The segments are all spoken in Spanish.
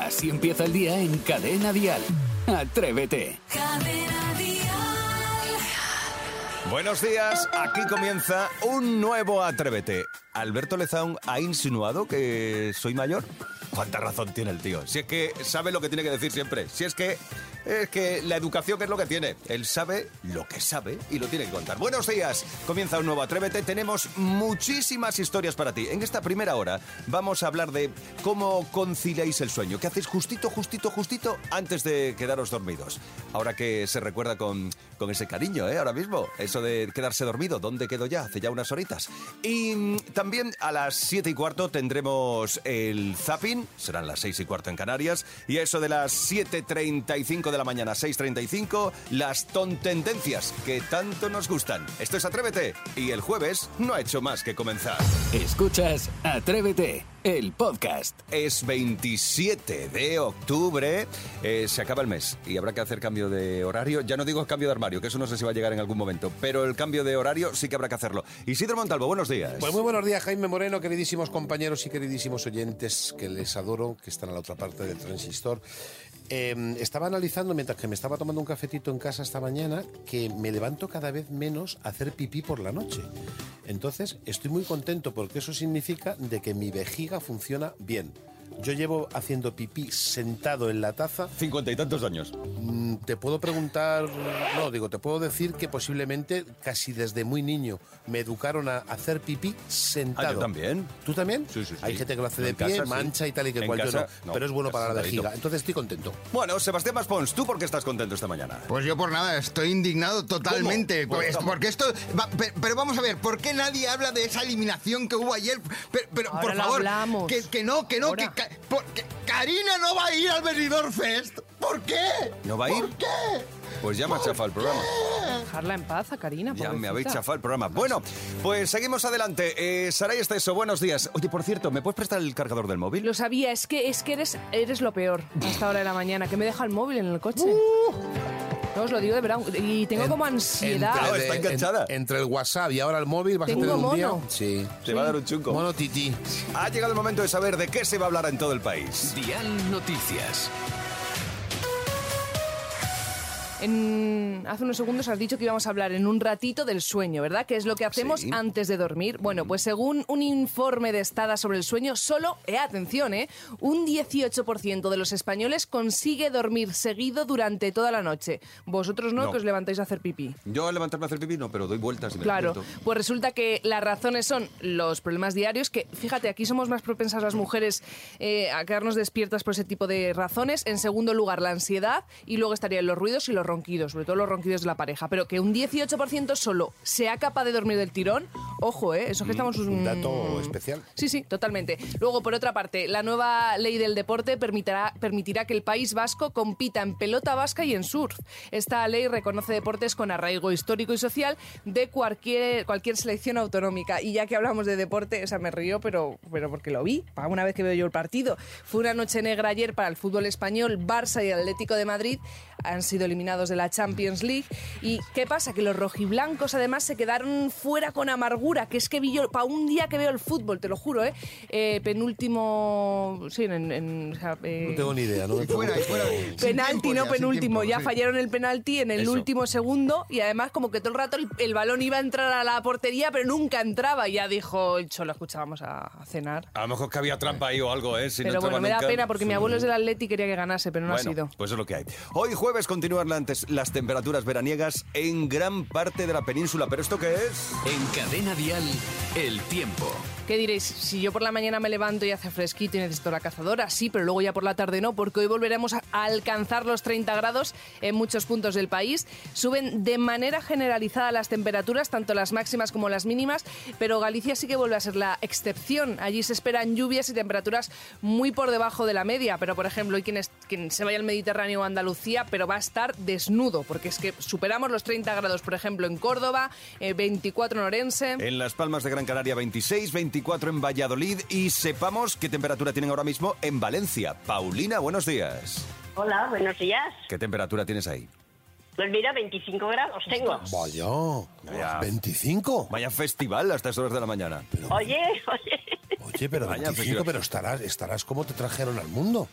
Así empieza el día en Cadena Dial. Atrévete. Buenos días, aquí comienza un nuevo Atrévete. Alberto Lezaun ha insinuado que soy mayor. ¿Cuánta razón tiene el tío? Si es que sabe lo que tiene que decir siempre. Si es que es que la educación es lo que tiene. Él sabe lo que sabe y lo tiene que contar. Buenos días. Comienza un nuevo Atrévete. Tenemos muchísimas historias para ti. En esta primera hora vamos a hablar de cómo conciliáis el sueño. ¿Qué hacéis justito, justito, justito antes de quedaros dormidos? Ahora que se recuerda con, con ese cariño, ¿eh? Ahora mismo. Eso de quedarse dormido. ¿Dónde quedo ya? Hace ya unas horitas. Y también a las 7 y cuarto tendremos el zapping. Serán las 6 y cuarto en Canarias. Y a eso de las 7.35 de la mañana, 6.35, las tontendencias que tanto nos gustan. Esto es Atrévete. Y el jueves no ha hecho más que comenzar. Escuchas Atrévete, el podcast. Es 27 de octubre, eh, se acaba el mes y habrá que hacer cambio de horario. Ya no digo cambio de armario, que eso no sé si va a llegar en algún momento, pero el cambio de horario sí que habrá que hacerlo. Isidro Montalvo, buenos días. Pues muy buenos días, Jaime Moreno, queridísimos compañeros y queridísimos oyentes que les adoro, que están a la otra parte del transistor. Eh, estaba analizando mientras que me estaba tomando un cafetito en casa esta mañana que me levanto cada vez menos a hacer pipí por la noche. Entonces estoy muy contento porque eso significa de que mi vejiga funciona bien. Yo llevo haciendo pipí sentado en la taza. Cincuenta y tantos años. Mm, Te puedo preguntar, no, digo, te puedo decir que posiblemente casi desde muy niño me educaron a hacer pipí sentado. Ah, yo también. ¿Tú también? Sí, sí, sí. Hay gente que lo hace de En pie, casa, sí. mancha y tal y que En cual yo no, no, pero es bueno para la sentadito. vejiga. Entonces estoy contento. Bueno, Sebastián Maspons, ¿tú por qué estás contento esta mañana? Pues yo por nada, estoy indignado totalmente. ¿Cómo? Pues ¿Cómo? porque esto. va- pe- pero vamos a ver, ¿por qué nadie habla de esa eliminación que hubo ayer? Pero, pero, Ahora por favor, hablamos. que, que no, que no, que, Ahora. Por- que Karina no va a ir al Benidorm Fest. ¿Por qué? ¿No va a ir? ¿Por qué? Pues ya me ha chafado el programa. Dejarla en paz a Karina. Ya me habéis chafado el programa. Bueno, pues seguimos adelante. Eh, Saray Esteso, buenos días. Oye, por cierto, ¿me puedes prestar el cargador del móvil? Lo sabía, es que, es que eres, eres lo peor a esta hora de la mañana, que me deja el móvil en el coche. No os lo digo de verdad. Y tengo En- como ansiedad. Claro, Entre, está enganchada. en- entre el WhatsApp y ahora el móvil vas Tengo a tener un día. Sí. Te va a dar un chunco. Mono tití. Ha llegado el momento de saber de qué se va a hablar en todo el país. Dial Noticias. En- hace unos segundos has dicho que íbamos a hablar en un ratito del sueño, ¿verdad? Que es lo que hacemos Sí. antes de dormir. Bueno, pues según un informe de Estada sobre el sueño, solo, eh, atención, ¿eh? Un 18% de los españoles consigue dormir seguido durante toda la noche. Vosotros no, No. que os levantáis a hacer pipí. Yo al levantarme a hacer pipí no, pero doy vueltas y me Claro, despierto. pues resulta que las razones son los problemas diarios, que fíjate, aquí somos más propensas las mujeres eh, a quedarnos despiertas por ese tipo de razones. En segundo lugar, la ansiedad y luego estarían los ruidos y los ronquidos, sobre todo los ronquidos de la pareja. Pero que un 18% solo sea capaz de dormir del tirón, ojo, ¿eh? Eso que estamos... Un mm, dato especial. Sí, sí, totalmente. Luego, por otra parte, la nueva ley del deporte permitirá, permitirá que el País Vasco compita en pelota vasca y en surf. Esta ley reconoce deportes con arraigo histórico y social de cualquier, cualquier selección autonómica. Y ya que hablamos de deporte, o sea, me río, pero, pero porque lo vi, una vez que veo yo el partido. Fue una noche negra ayer para el fútbol español. Barça y Atlético de Madrid han sido eliminados de la Champions League. ¿Y qué pasa? Que los rojiblancos además se quedaron fuera con amargura, que es que vi yo, para un día que veo el fútbol, te lo juro, ¿eh? Eh, penúltimo... Sí, en... en- o sea, eh, No tengo ni idea, ¿no? Fuera, y fuera. Penalti, tiempo no ya, penúltimo. tiempo, ya sí. fallaron el penalti en el Eso. último segundo y además como que todo el rato el, el balón iba a entrar a la portería, pero nunca entraba. Y ya dijo el Cholo, escuchábamos a, a cenar. A lo mejor que había trampa ahí o algo, ¿eh? Si no pero bueno, me da nunca. pena porque mi abuelo es del Atleti y quería que ganase, pero no bueno, ha sido. pues es lo que hay. Hoy jueves continúan antes las temperaturas veraniegas en gran parte de la península. ¿Pero esto qué es? En Cadena Dial, el tiempo. ¿Qué diréis? Si yo por la mañana me levanto y hace fresquito y necesito la cazadora, sí, pero luego ya por la tarde no, porque hoy volveremos a alcanzar los 30 grados en muchos puntos del país. Suben de manera generalizada las temperaturas, tanto las máximas como las mínimas, pero Galicia sí que vuelve a ser la excepción. Allí se esperan lluvias y temperaturas muy por debajo de la media, pero por ejemplo, hay quien, es- quien se vaya al Mediterráneo o Andalucía, pero va a estar desnudo, porque es que superamos los 30 grados, por ejemplo, en Córdoba, eh, 24 en Orense. En Las Palmas de Gran Canaria 26, 24 en Valladolid y sepamos qué temperatura tienen ahora mismo en Valencia. Paulina, buenos días. Hola, buenos días. ¿Qué temperatura tienes ahí? Pues mira, 25 grados tengo. Vaya, Vaya. 25. Vaya festival a estas horas de la mañana. Oye, oye. Oye, pero Vaya 25, festival. pero estarás, estarás como te trajeron al mundo.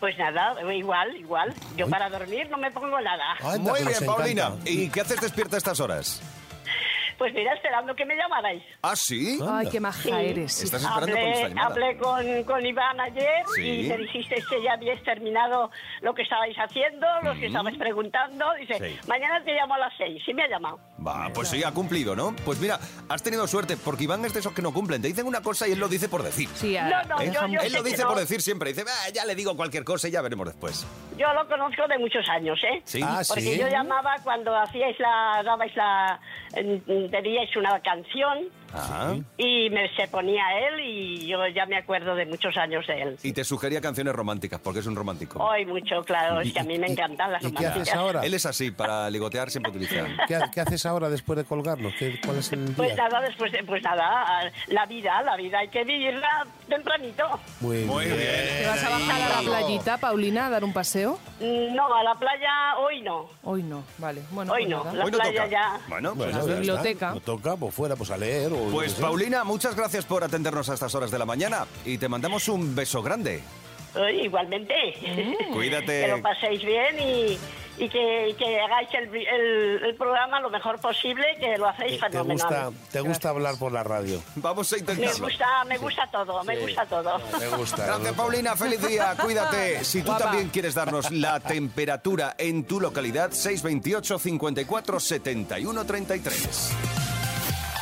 Pues nada, igual, igual. Yo para dormir no me pongo nada. Anda, Muy bien, Paulina. ¿Y qué haces despierta a estas horas? Pues mira, esperando que me llamarais. ¿Ah, sí? Ay, qué maja eres. Estás esperando con esta Hablé, llamada. hablé con, con Iván ayer Sí. y me dijisteis que ya habíais terminado lo que estabais haciendo, lo que estabais preguntando. Dice, Sí. mañana te llamo a las seis. Sí me ha llamado. Va, pues sí, ha cumplido, ¿no? Pues mira, has tenido suerte, porque Iván es de esos que no cumplen. Te dicen una cosa y él lo dice por decir. Sí, a- No, no, ¿Eh? yo, yo él sé lo que dice no. por decir siempre. Dice, "Ah, ya le digo cualquier cosa y ya veremos después. Yo lo conozco de muchos años, ¿eh? Sí. Ah, Porque sí. yo llamaba cuando hacíais la, dabais la, eh, pedíais una canción Ah. y me, se ponía él y yo ya me acuerdo de muchos años de él. Y te sugería canciones románticas, porque es un romántico. Hoy mucho, claro, es que a mí me ¿Y- encantan las ¿Y qué haces románticas. ahora? Él es así, para ligotear siempre utiliza. ¿Qué, qué haces ahora después de colgarnos? ¿Qué- ¿Cuál es el Pues día? nada, después de, pues nada, la vida, la vida hay que vivirla tempranito. Muy, Muy bien. ¿Te vas a bajar a la playita, Paulina, a dar un paseo? No, a la playa hoy no. Hoy no, vale. Bueno, Hoy pues no, nada. la Hoy no playa toca. ya. Bueno, pues, Bueno, la ya está. biblioteca. No toca, pues fuera, pues a leer. O, pues qué sé. Paulina, muchas gracias por atendernos a estas horas de la mañana y te mandamos un beso grande. Hoy, igualmente. Cuídate. que lo paséis bien y, y que, y que hagáis el, el- el programa lo mejor posible, que lo hacéis ¿Te, te fenomenal. gusta, ¿Te gusta hablar por la radio? Vamos a Me intentarlo. gusta, me gusta todo, me gusta todo. Me gusta. Gracias, Paulina. Feliz día. Cuídate. Si tú Guapa. también quieres darnos la temperatura en tu localidad, 628 54 71 33.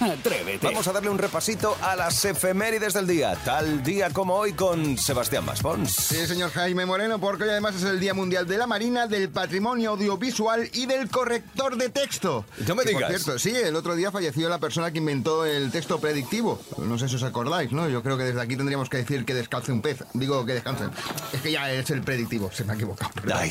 Atrévete. Vamos a darle un repasito a las efemérides del día. Tal día como hoy con Sebastián Maspons. Sí, señor Jaime Moreno, porque hoy además es el Día Mundial de la Marina, del Patrimonio Audiovisual y del Corrector de Texto. No me digas. Por cierto, sí, el otro día falleció la persona que inventó el texto predictivo. No sé si os acordáis, ¿no? Yo creo que desde aquí tendríamos que decir que descalce un pez. Digo que descansen. Es que ya es el predictivo, se me ha equivocado.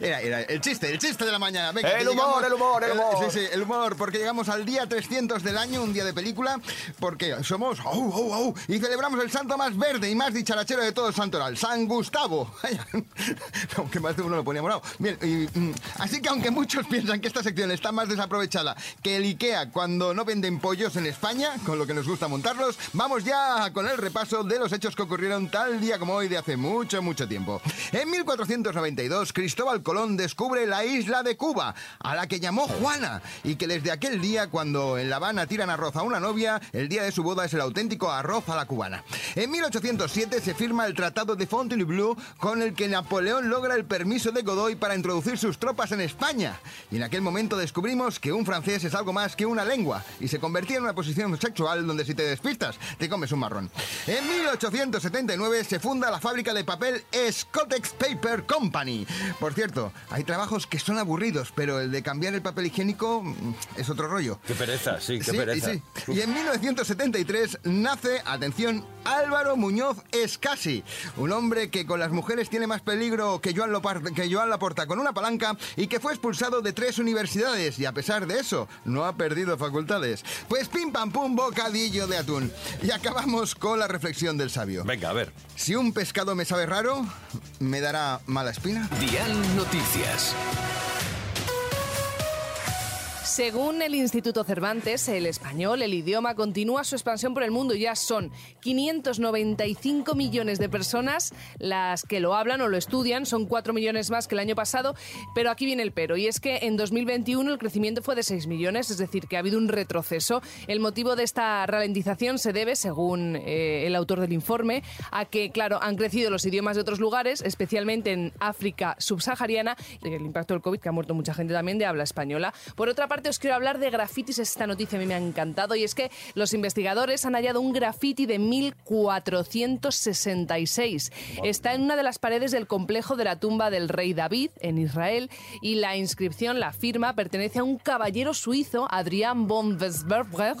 Era, era el chiste, el chiste de la mañana. Venga, El que humor, el humor, el humor. Sí, sí, el humor, porque llegamos al día 300 del año, un día de película, porque somos au, au, au, y celebramos el santo más verde y más dicharachero de todo el santoral, San Gustavo. aunque más de uno lo ponía morado. Bien, y, mm, así que aunque muchos piensan que esta sección está más desaprovechada que el IKEA cuando no venden pollos en España, con lo que nos gusta montarlos, vamos ya con el repaso de los hechos que ocurrieron tal día como hoy de hace mucho, mucho tiempo. En 1492, Cristóbal Colón descubre la isla de Cuba, a la que llamó Juana, y que desde aquel día, cuando en La Habana tiran arroz a una novia, el día de su boda es el auténtico arroz a la cubana. En 1807 se firma el Tratado de Fontainebleau, con el que Napoleón logra el permiso de Godoy para introducir sus tropas en España. Y en aquel momento descubrimos que un francés es algo más que una lengua, y se convertía en una posición sexual donde si te despistas, te comes un marrón. En 1879 se funda la fábrica de papel Scottex Paper Company. Por cierto, hay trabajos que son aburridos, pero el de cambiar el papel higiénico mm, es otro rollo. Qué pereza, sí, qué Sí, pereza. Y sí. Y en 1973 nace, atención, Álvaro Muñoz Escasi, un hombre que con las mujeres tiene más peligro que Joan, Lopar- que Joan Laporta con una palanca y que fue expulsado de tres universidades y a pesar de eso no ha perdido facultades. Pues pim pam pum bocadillo de atún. Y acabamos con la reflexión del sabio. Venga, a ver. Si un pescado me sabe raro, ¿me dará mala espina? Dial Noticias. Según el Instituto Cervantes, el español, el idioma, continúa su expansión por el mundo. Ya son 595 millones de personas las que lo hablan o lo estudian. Son 4 millones más que el año pasado. Pero aquí viene el pero. Y es que en 2021 el crecimiento fue de 6 millones, es decir, que ha habido un retroceso. El motivo de esta ralentización se debe, según eh, el autor del informe, a que, claro, han crecido los idiomas de otros lugares, especialmente en África subsahariana, el impacto del COVID, que ha muerto mucha gente también de habla española. Por otra parte, os quiero hablar de grafitis. Esta noticia a mí me ha encantado y es que los investigadores han hallado un grafiti de 1466. Está en una de las paredes del complejo de la tumba del rey David en Israel y la inscripción, la firma, pertenece a un caballero suizo, Adrián von Wesberger.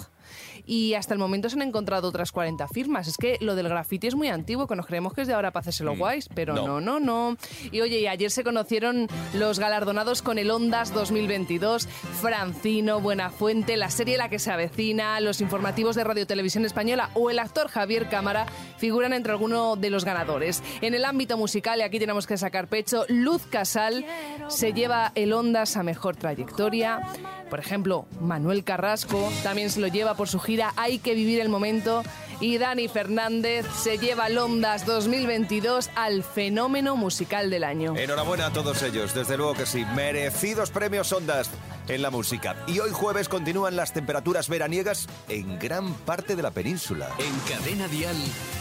Y hasta el momento se han encontrado otras 40 firmas. Es que lo del graffiti es muy antiguo, que nos creemos que es de ahora para hacerse lo guays, pero no. no, no, no. Y oye, y ayer se conocieron los galardonados con el Ondas 2022, Francino, Buenafuente, la serie La que se avecina, los informativos de Radio Televisión Española o el actor Javier Cámara figuran entre algunos de los ganadores. En el ámbito musical, y aquí tenemos que sacar pecho, Luz Casal se lleva el Ondas a mejor trayectoria. Por ejemplo, Manuel Carrasco también se lo lleva por su gira Hay que vivir el momento. Y Dani Fernández se lleva Ondas 2022 al fenómeno musical del año. Enhorabuena a todos ellos, desde luego que sí. Merecidos premios Ondas en la música. Y hoy jueves continúan las temperaturas veraniegas en gran parte de la península. En Cadena Dial,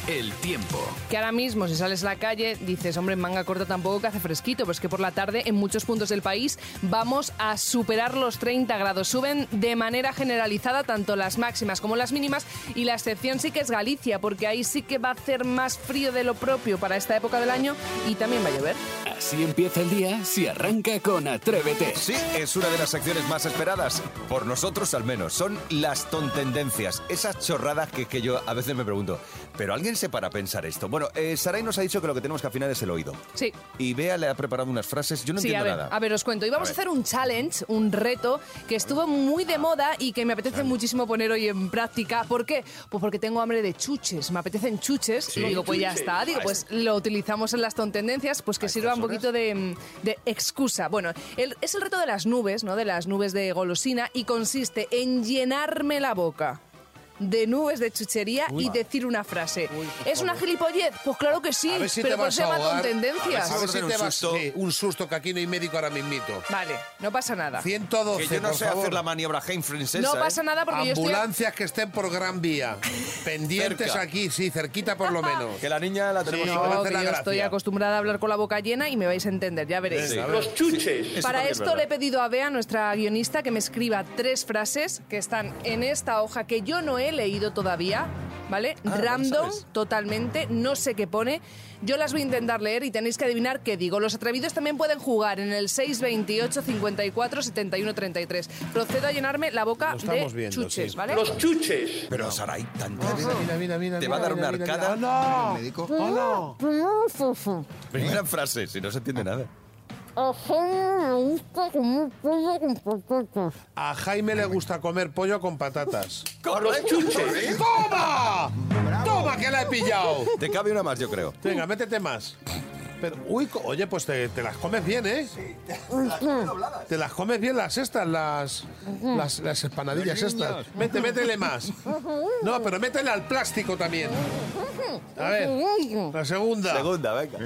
el tiempo. Que ahora mismo, si sales a la calle, dices, hombre, en manga corta tampoco que hace fresquito, pues que por la tarde en muchos puntos del país vamos a superar los 30 grados. Suben de manera generalizada tanto las máximas como las mínimas y la excepción sí que es Galicia, porque ahí sí que va a hacer más frío de lo propio para esta época del año y también va a llover. Así empieza el día si arranca con Atrévete. Sí, es una de las secciones más esperadas, por nosotros al menos. Son las tontendencias, esas chorradas que, que yo a veces me pregunto, ¿pero alguien se para a pensar esto? Bueno, eh, Saray nos ha dicho que lo que tenemos que afinar es el oído. Sí. Y Bea le ha preparado unas frases, yo no Sí, a entiendo ver, nada. a ver, os cuento. Y vamos a, A hacer un challenge, un reto que estuvo muy de moda y que me apetece muchísimo poner hoy en práctica. ¿Por qué? Pues porque tengo hambre de chuches. Me apetecen chuches. Y digo, pues ya está. Digo, pues lo utilizamos en las tontendencias, pues que sirva un poquito de, de excusa. Bueno, el- es el reto de las nubes, ¿no? De las nubes de golosina y consiste en llenarme la boca de nubes de chuchería y decir una frase. ¿Es una gilipollez? Pues claro que sí, si pero eso a llama ahogar. tontendencia. A ver si Un te vas... susto. sí, un susto, que aquí no hay médico ahora mismito. Vale, no pasa nada. 112, Que yo no por sé favor. hacer la maniobra esa, No ¿eh? pasa nada porque yo estoy... Ambulancias que estén por Gran Vía. Pendientes Cerca. aquí, sí, cerquita por lo menos. Que la niña la tenemos... Sí, No, que la yo gracia. estoy acostumbrada a hablar con la boca llena y me vais a entender, ya veréis. A ver. Eso Para esto le he pedido a Bea, nuestra guionista, que me escriba tres frases que están en esta hoja que yo no he leído todavía, ¿vale? Ah, ¿lo Random, totalmente, no sé qué pone. Yo las voy a intentar leer y tenéis que adivinar qué digo. Los atrevidos también pueden jugar en el 628 54 71 33. Procedo a llenarme la boca de viendo, chuches, sí. ¿vale? Pero Saray, tan Mira, mira, mira, Te va a dar mira, una mira, arcada. mira. ¡Oh, no! ¡Oh, no! Primera frase, si no se entiende nada. A Jaime le gusta comer pollo con patatas. ¡Correcto! ¡Toma! ¡Toma, que la he pillado! Te cabe una más, yo creo. Venga, métete más. Pero, uy, oye, pues te, te las comes bien, ¿eh? Te las comes bien las estas, las, las, las empanadillas estas. Mete, métele más. No, pero métele al plástico también. A ver, la segunda. Segunda, venga.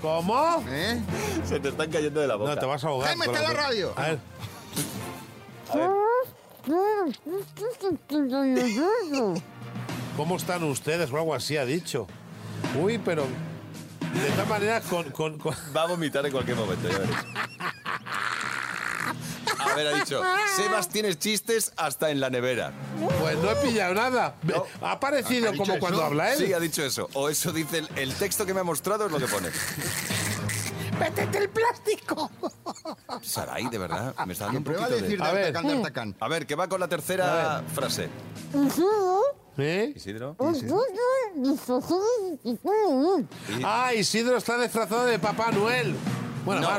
¿Cómo? ¿Eh? Se te están cayendo de la boca. No, te vas a ahogar. Jaime, está la- radio. A ver. ¿Cómo están ustedes? O algo así ha dicho. Uy, pero de esta manera con, con- con- Va a vomitar en cualquier momento, ya veréis. A ver, ha dicho, Sebas tienes chistes hasta en la nevera. Pues no he pillado nada. Ha parecido ¿Ha dicho como cuando eso? habla él. Sí, ha dicho eso. O eso dice el, el texto que me ha mostrado es lo que pone. ¡Métete el plástico! Saray, de verdad, me está dando un poquito decir de... A de ver. De. A ver, que va con la tercera frase. ¿Eh? Isidro. Ah, Isidro está disfrazado de Papá Noel. Bueno, No,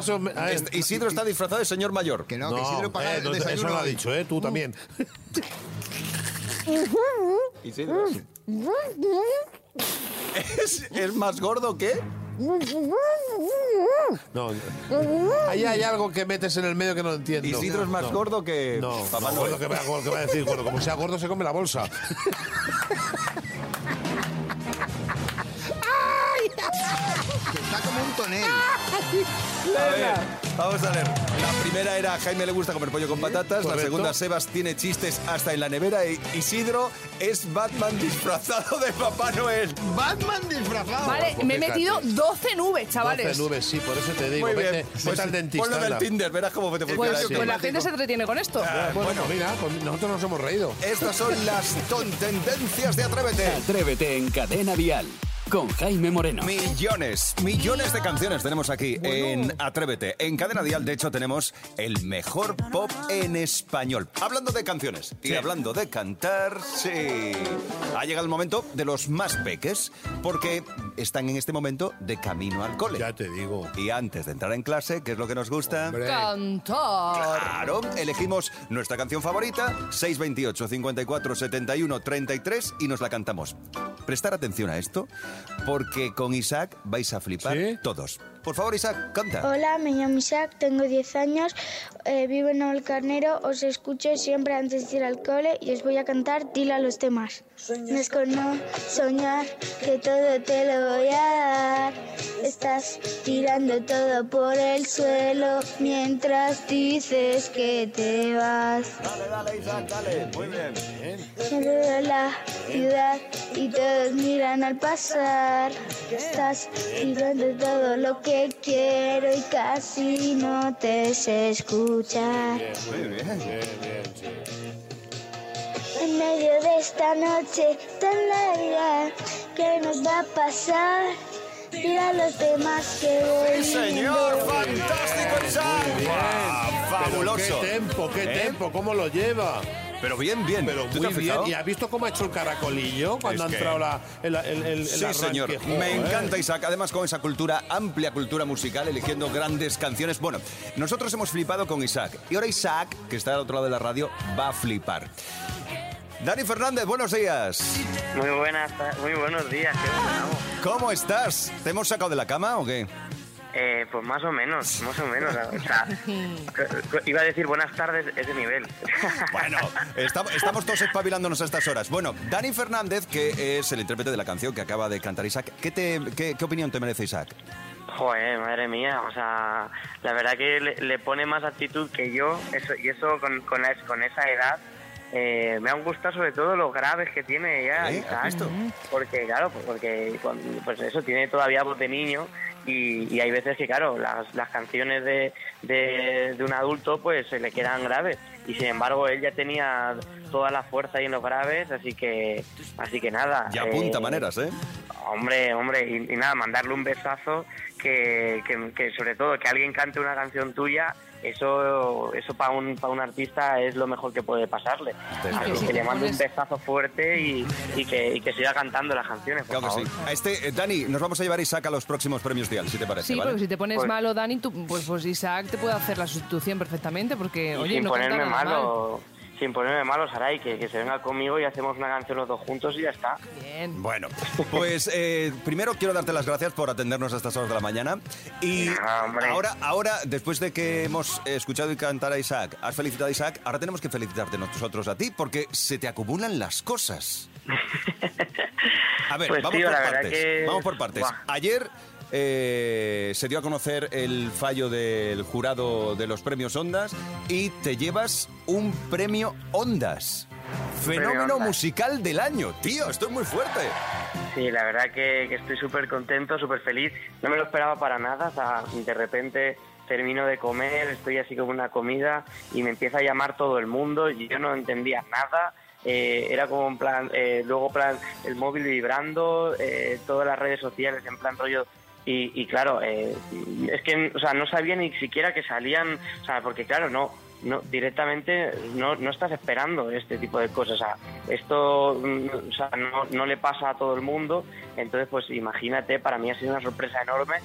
este- Isidro está disfrazado de señor mayor. Que no, que Isidro paga eh, el no, desayuno. eso lo ha dicho, ¿eh? Tú también. Isidro. ¿Es, es más gordo que? No. Ahí hay algo que metes en el medio que no entiendo. Isidro es más No. gordo que No, Papá no, gordo que va, gordo que va a decir, gordo, como sea gordo se come la bolsa. Que está como un tonel. A ver, vamos a ver. La primera era Jaime le gusta comer pollo con patatas. La Correcto. segunda, Sebas tiene chistes hasta en la nevera. Y Isidro es Batman disfrazado de Papá Noel. Batman disfrazado. Vale, me he metido 12 nubes, chavales. 12 nubes, sí, por eso te digo. Muy bien. Vete, Pues vete al dentista. Ponlo del. Tinder, verás cómo te funciona Pues, pues la gente se entretiene con esto. Bueno, mira, pues nosotros nos hemos reído. Estas son las tontendencias de Atrévete. Atrévete en Cadena Dial con Jaime Moreno. Millones, millones de canciones tenemos aquí en Atrévete. En Cadena Dial, de hecho, tenemos el mejor pop en español. Hablando de canciones y hablando de cantar, sí. Ha llegado el momento de los más peques, porque están en este momento de camino al cole. Ya te digo. Y antes de entrar en clase, ¿qué es lo que nos gusta? Hombre. Cantar. Claro, elegimos nuestra canción favorita, 628 54 71 33 y nos la cantamos. Prestar atención a esto, porque con Isaac vais a flipar ¿Sí? todos. Por favor, Isaac, canta. Hola, me llamo Isaac, tengo 10 años, eh, vivo en el Carnero, os escucho siempre antes de ir al cole y os voy a cantar Dile a los demás. No es con no soñar que todo te lo voy a dar. Estás tirando todo por el suelo mientras dices que te vas. Dale, dale, Isaac, dale. Muy bien. Veo la ciudad y todos miran al pasar. Estás tirando todo lo que quiero y casi no te sé escuchar. Muy bien. En medio de esta noche tan larga, ¿qué nos va a pasar? Mira a los demás que voy. ¡Sí, señor! ¡Fantástico! ¡Guau! ¡Fabuloso! Pero qué tempo, qué ¿Eh? tempo, cómo lo lleva. Pero bien, bien. Pero ¿Tú te muy has bien. fijado? ¿Y has visto cómo ha hecho el caracolillo cuando Es ha entrado la, el, el, el, el Sí, señor. Me encanta Isaac. Además, con esa cultura, amplia cultura musical, eligiendo grandes canciones. Bueno, nosotros hemos flipado con Isaac. Y ahora Isaac, que está al otro lado de la radio, va a flipar. Dani Fernández, buenos días. Muy buenas, muy buenos días. ¿qué tal? ¿Cómo estás? ¿Te hemos sacado de la cama o qué? Eh, pues más o menos, más o menos. O sea, iba a decir buenas tardes, ese nivel. Bueno, esta- estamos todos espabilándonos a estas horas. Bueno, Dani Fernández, que es el intérprete de la canción que acaba de cantar Isaac, ¿qué, te, qué, qué opinión te merece Isaac? Joder, madre mía, o sea, la verdad que le, le pone más actitud que yo, eso, y eso con, con, la- con esa edad. Eh, me han gustado sobre todo los graves que tiene ya ¿Eh? Isaac, ¿Has visto? porque claro, porque pues eso tiene todavía voz de niño y, y hay veces que claro, las, las canciones de, de, de un adulto pues se le quedan graves y sin embargo él ya tenía toda la fuerza ahí en los graves, así que así que nada. Ya apunta eh, maneras, ¿eh? Hombre, hombre, y, y nada, mandarle un besazo, que, que, que sobre todo que alguien cante una canción tuya, eso eso para un, para un artista es lo mejor que puede pasarle. Así que le mando un Pones- besazo fuerte y, y que, y que siga cantando las canciones, por Claro que sí. favor. A Este, eh, Dani, nos vamos a llevar a Isaac a los próximos premios Dial, si te parece, Sí, ¿vale? porque si te pones Pues- malo, Dani, tú- pues, pues Isaac te puede hacer la sustitución perfectamente, porque, oye, sin no ponerme nada mal. Sin ponerme malo, Saray, que, que se venga conmigo y hacemos una canción los dos juntos y ya está. Bien. Bueno, pues eh, primero quiero darte las gracias por atendernos a estas horas de la mañana. Y Ah, hombre. ahora, ahora, después de que hemos escuchado y cantar a Isaac, has felicitado a Isaac, ahora tenemos que felicitarte nosotros a ti porque se te acumulan las cosas. A ver, Pues, vamos tío, por partes. que- Vamos por partes. Buah. Ayer eh, se dio a conocer el fallo del jurado de los premios Ondas y te llevas un premio Ondas. Fenómeno Ondas. musical del año. Tío, esto es muy fuerte. Sí, la verdad que, que estoy súper contento, súper feliz. No me lo esperaba para nada. O sea, de repente termino de comer, estoy así como una comida y me empieza a llamar todo el mundo y yo no entendía nada. Eh, era como en plan, eh, luego plan el móvil vibrando, eh, todas las redes sociales en plan rollo y, y claro, eh, es que o sea, no sabía ni siquiera que salían, o sea, porque claro, no, no directamente no, no estás esperando este tipo de cosas. O sea, esto mm, o sea, no, no le pasa a todo el mundo, entonces pues imagínate, para mí ha sido una sorpresa enorme.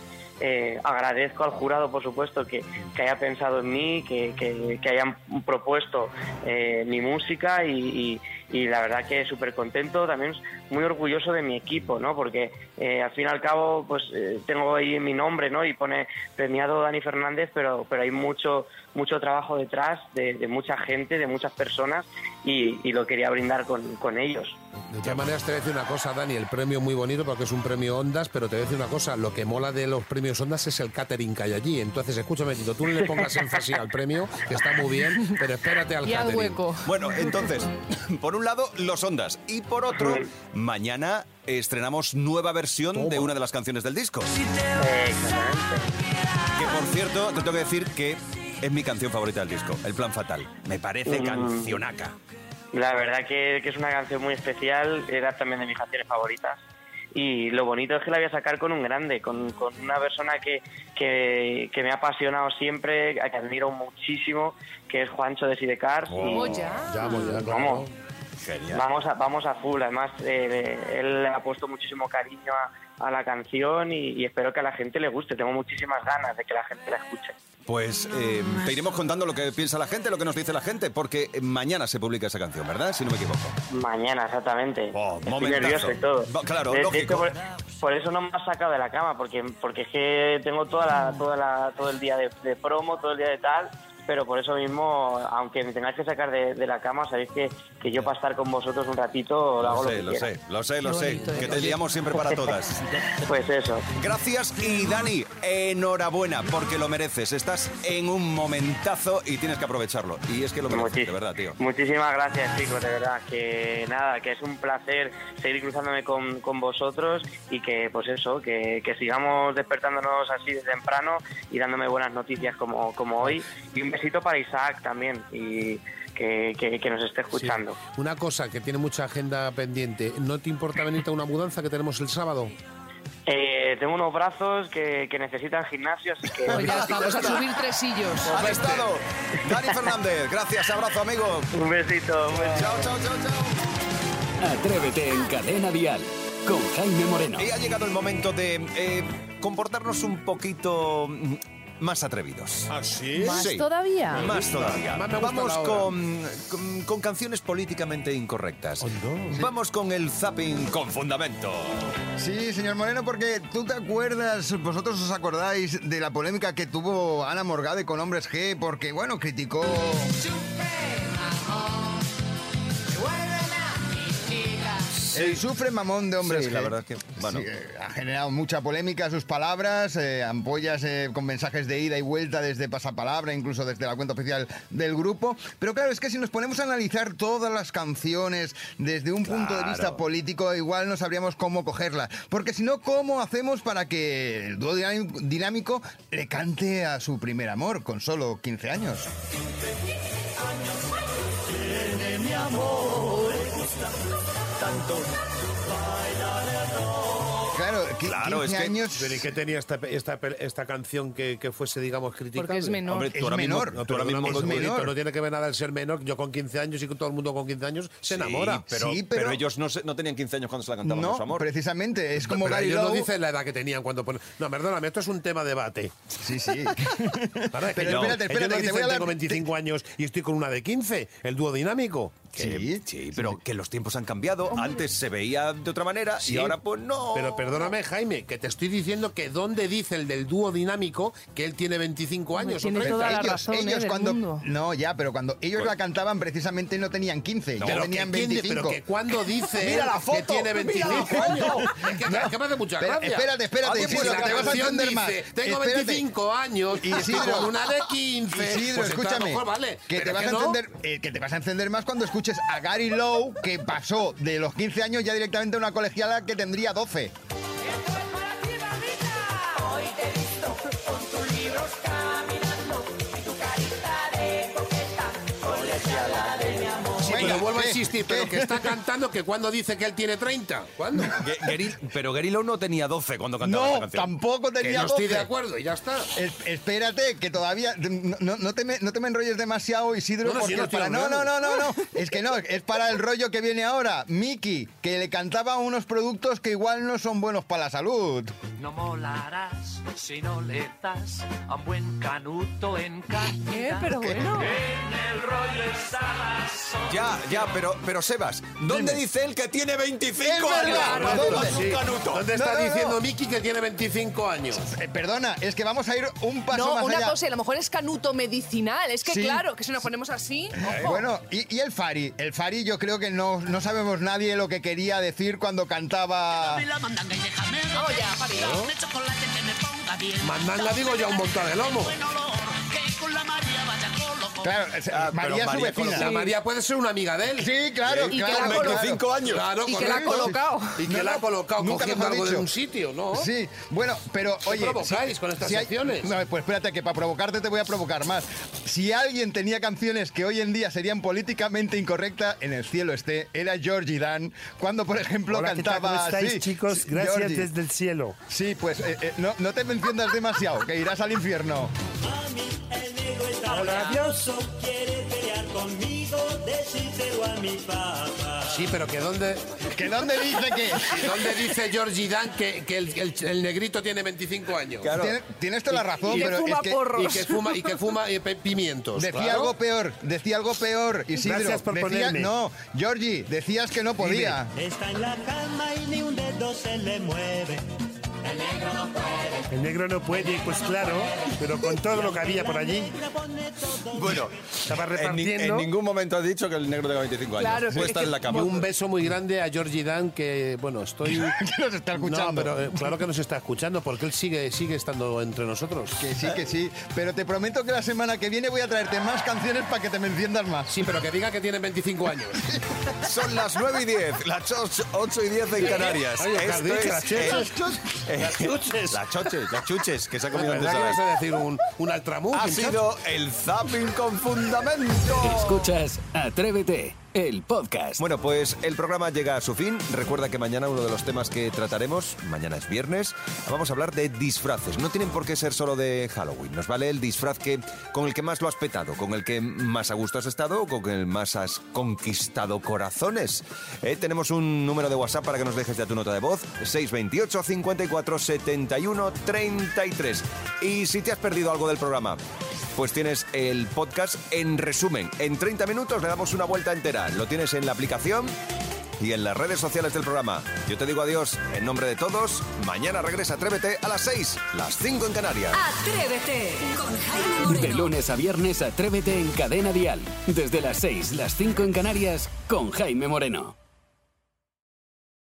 Eh, agradezco al jurado, por supuesto, que, que haya pensado en mí, que, que- que hayan propuesto eh, mi música y, y- y la verdad que súper contento, también muy orgulloso de mi equipo, ¿no? Porque eh, al fin y al cabo, pues eh, tengo ahí mi nombre, ¿no? Y pone premiado Dani Fernández, pero, pero hay mucho mucho trabajo detrás de, de mucha gente, de muchas personas y, y lo quería brindar con, con ellos. De todas maneras, te voy a decir una cosa, Dani, el premio muy bonito porque es un premio Ondas, pero te voy a decir una cosa, lo que mola de los premios Ondas es el catering que hay allí. Entonces, escúchame, Tito, tú no le pongas énfasis al premio, que está muy bien, pero espérate al Y al catering. hueco. Bueno, entonces, por un lado, los Ondas. Y por otro, mañana estrenamos nueva versión de una de las canciones del disco. Que por cierto, te tengo que decir que es mi canción favorita del disco, El Plan Fatal. Me parece Mm. cancionaca. La verdad que, que es una canción muy especial, era también de mis canciones favoritas. Y lo bonito es que la voy a sacar con un grande, con, con una persona que, que, que me ha apasionado siempre, a que admiro muchísimo, que es Juancho de Sidecar. Oh, ya. Ya, pues ya, claro. Vamos, Genial. vamos, a, vamos a full. Además, eh, él le ha puesto muchísimo cariño a, a la canción y, y espero que a la gente le guste. Tengo muchísimas ganas de que la gente la escuche. Pues eh, te iremos contando lo que piensa la gente, lo que nos dice la gente, porque mañana se publica esa canción, ¿verdad? Si no me equivoco. Mañana, exactamente. Oh, Estoy nervioso y todo. Claro, De- de lógico. hecho, por, por eso no me has sacado de la cama, porque, porque es que tengo toda la, toda la, todo el día de, de promo, todo el día de tal, pero por eso mismo, aunque me tengáis que sacar de, de la cama, sabéis que, que yo para estar con vosotros un ratito lo hago Lo lo, sé, que lo sé, lo sé, lo sé. Que ¿eh? te liamos siempre para todas. Pues eso. Gracias y Dani, enhorabuena, porque lo mereces. Estás en un momentazo y tienes que aprovecharlo. Y es que lo mereces, Muchis- de verdad, tío. Muchísimas gracias, chicos, de verdad. Que nada, que es un placer seguir cruzándome con, con vosotros y que, pues eso, que, que sigamos despertándonos así de temprano y dándome buenas noticias como, como hoy. Y un besito para Isaac también y que, que- que nos esté escuchando. Sí. Una cosa que tiene mucha agenda pendiente. ¿No te importa venirte a una mudanza que tenemos el sábado? Eh, tengo unos brazos que, que necesitan gimnasio, así que... Pues ya está, pues a subir tresillos. Has estado. Dani Fernández, gracias, abrazo, amigo. Un besito, un besito. Chao, chao, chao, chao. Atrévete en Cadena Dial con Jaime Moreno. Y ha llegado el momento de eh, comportarnos un poquito más atrevidos. ¿Ah, sí? ¿Más Sí. todavía? Más todavía. Más me gusta Vamos la hora. con, con, con canciones políticamente incorrectas. Vamos con el zapping con fundamento. Sí, señor Moreno, porque tú te acuerdas, vosotros os acordáis de la polémica que tuvo Ana Morgade con Hombres G, porque, bueno, criticó... El sufre mamón de Hombres Sí, la verdad que, bueno. Sí, eh, ha generado mucha polémica sus palabras, eh, ampollas eh, con mensajes de ida y vuelta desde pasapalabra, incluso desde la cuenta oficial del grupo. Pero claro, es que si nos ponemos a analizar todas las canciones desde un punto de vista político, igual no sabríamos cómo cogerla. Porque si no, ¿cómo hacemos para que el dúo dinámico le cante a su primer amor con solo 15 años? Claro, qui- Claro, 15 es que- años... ¿Pero y qué tenía esta, esta, esta canción que, que fuese, digamos, criticable? Porque es menor. Hombre, Es tú ahora mismo- menor. No, tú ahora mismo no, con- bonito, menor. no tiene que ver nada el ser menor. Yo con 15 años y con todo el mundo con 15 años se Sí, enamora. pero, Sí, pero pero- ellos no, se- no tenían 15 años cuando se la cantaban No, su amor. precisamente, es como Pero Gary ellos no Lowe. dicen la edad que tenían cuando ponen... No, perdóname, esto es un tema de debate. Sí, sí. Es que Pero yo- espérate, ellos espérate, no que te dicen, voy a dar- tengo 25 años y estoy con una de 15, el dúo dinámico. Sí, Sí, pero que los tiempos han cambiado. Antes se veía de otra manera y Sí. ahora pues no. Pero perdóname, Jaime, que te estoy diciendo que dónde dice el del dúo dinámico que él tiene 25 Hombre, años tiene 30. toda la ellos, razón, ¿eh? ellos del cuando mundo. no ya pero cuando ellos Pues- la cantaban precisamente no tenían 15 ya Pero tenían que, quién di- 25 pero que cuando dice Mira la que foto, tiene mira la 25 años. Es que, No. que me hace mucha Pero, gracia. espérate, espérate, Isidro, pues que te vas a entender más. dice, Tengo Espérate. 25 años y con una de 15. Isidro, Pues escúchame, vale, que te vas que a no. entender, eh, que te vas a encender más cuando escuches a Gary Lowe que pasó de los 15 años ya directamente a una colegiala que tendría 12. Venga, pero que está cantando que cuando dice que él tiene 30. ¿Cuándo? Pero Gary Lowe no tenía 12 cuando cantaba No, esta canción. tampoco Que tenía no estoy 12. de acuerdo y ya está. Es- espérate, que todavía. No, no- no te me, no te me enrolles demasiado, Isidro. No, no, porque no estoy para- no, no, no, no, no. Es que no, es para el rollo que viene ahora. Miki, que le cantaba unos productos que igual no son buenos para la salud. No molarás si no le das a un buen canuto en ¿Eh? cantidad. Pero bueno. En el rollo está la. Ya, ya, pero, pero Sebas, ¿dónde dice él que tiene 25 Es años? ¿dónde? un Sí. canuto. ¿Dónde está No, no, no. diciendo Miki que tiene 25 años? Eh, perdona, es que vamos a ir un paso No, más una allá. cosa, a lo mejor es canuto medicinal. Es que Sí. claro, que si nos ponemos así. Eh. Bueno, y, y el Fari. El Fari yo creo que no, no sabemos nadie lo que quería decir cuando cantaba... Vamos ya, Fari. Mandanga digo ya un montón de lomo. Claro, es- Ah, María pero su María vecina. La María puede ser una amiga de él. Sí, claro, Y claro. la Con colo- 25 años. Claro, Y que la ha colocado. Y que No, la ha colocado nunca cogiendo algo de dicho. un sitio, ¿no? Sí, bueno, pero oye. provocáis con estas hay- secciones? No, pues espérate, que para provocarte te voy a provocar más. Si alguien tenía canciones que hoy en día serían políticamente incorrectas, en el cielo esté, era Georgie Dan, cuando por ejemplo Hola, ¿qué cantaba. ¿Cómo estáis, sí, chicos? Gracias Georgie. desde el cielo. Sí, pues eh, eh, no, no te me enciendas demasiado, que irás al infierno. Sí, pero que dónde... ¿Que dónde dice que? ¿Y dónde dice Georgie Dan que, que el, el- el negrito tiene 25 años? Claro. Tiene- Tienes toda la razón, Y que pero fuma es que porros. Y que fuma, y que fuma eh, pimientos. decía claro. algo peor, decía algo peor, Isidro. Gracias por Decía- ponerme. No, Georgie, decías que no podía. Está en la cama y ni un dedo se le mueve. El negro no puede, pues claro, pero con todo lo que había por allí, Bueno, estaba en, ni- repartiendo. en ningún momento has dicho que el negro tenga 25 años. Claro, Puede es estar que- en la cama. un beso muy grande a Georgie Dan que, bueno, estoy... Que nos está escuchando. No, pero eh, claro que nos está escuchando porque él sigue, sigue estando entre nosotros. Que sí, que sí. Pero te prometo que la semana que viene voy a traerte más canciones para que te me enciendas más. Sí, pero que diga que tiene 25 años. Son las 9 y 10, las 8 y 10 en Canarias. Oye, ¿qué has Esto es Las chuches. Las chuches. Las choches, las chuches, que se ha comido ¿Verdad antes que a vas la- a decir un, un altramuz? Ha sido el zapping con fundamento. Escuchas Atrévete, el podcast. Bueno, pues el programa llega a su fin. Recuerda que mañana uno de los temas que trataremos, mañana es viernes, vamos a hablar de disfraces. No tienen por qué ser solo de Halloween. Nos vale el disfraz que, con el que más lo has petado, con el que más a gusto has estado con el más has conquistado corazones. Eh, tenemos un número de WhatsApp para que nos dejes ya tu nota de voz, 628 54 71 33. Y si te has perdido algo del programa, pues tienes el podcast en resumen. En 30 minutos le damos una vuelta entera. Lo tienes en la aplicación y en las redes sociales del programa. Yo te digo adiós en nombre de todos. Mañana regresa Atrévete a las 6, las 5 en Canarias. Atrévete con Jaime Moreno. De lunes a viernes, Atrévete en Cadena Dial. Desde las 6, las 5 en Canarias, con Jaime Moreno.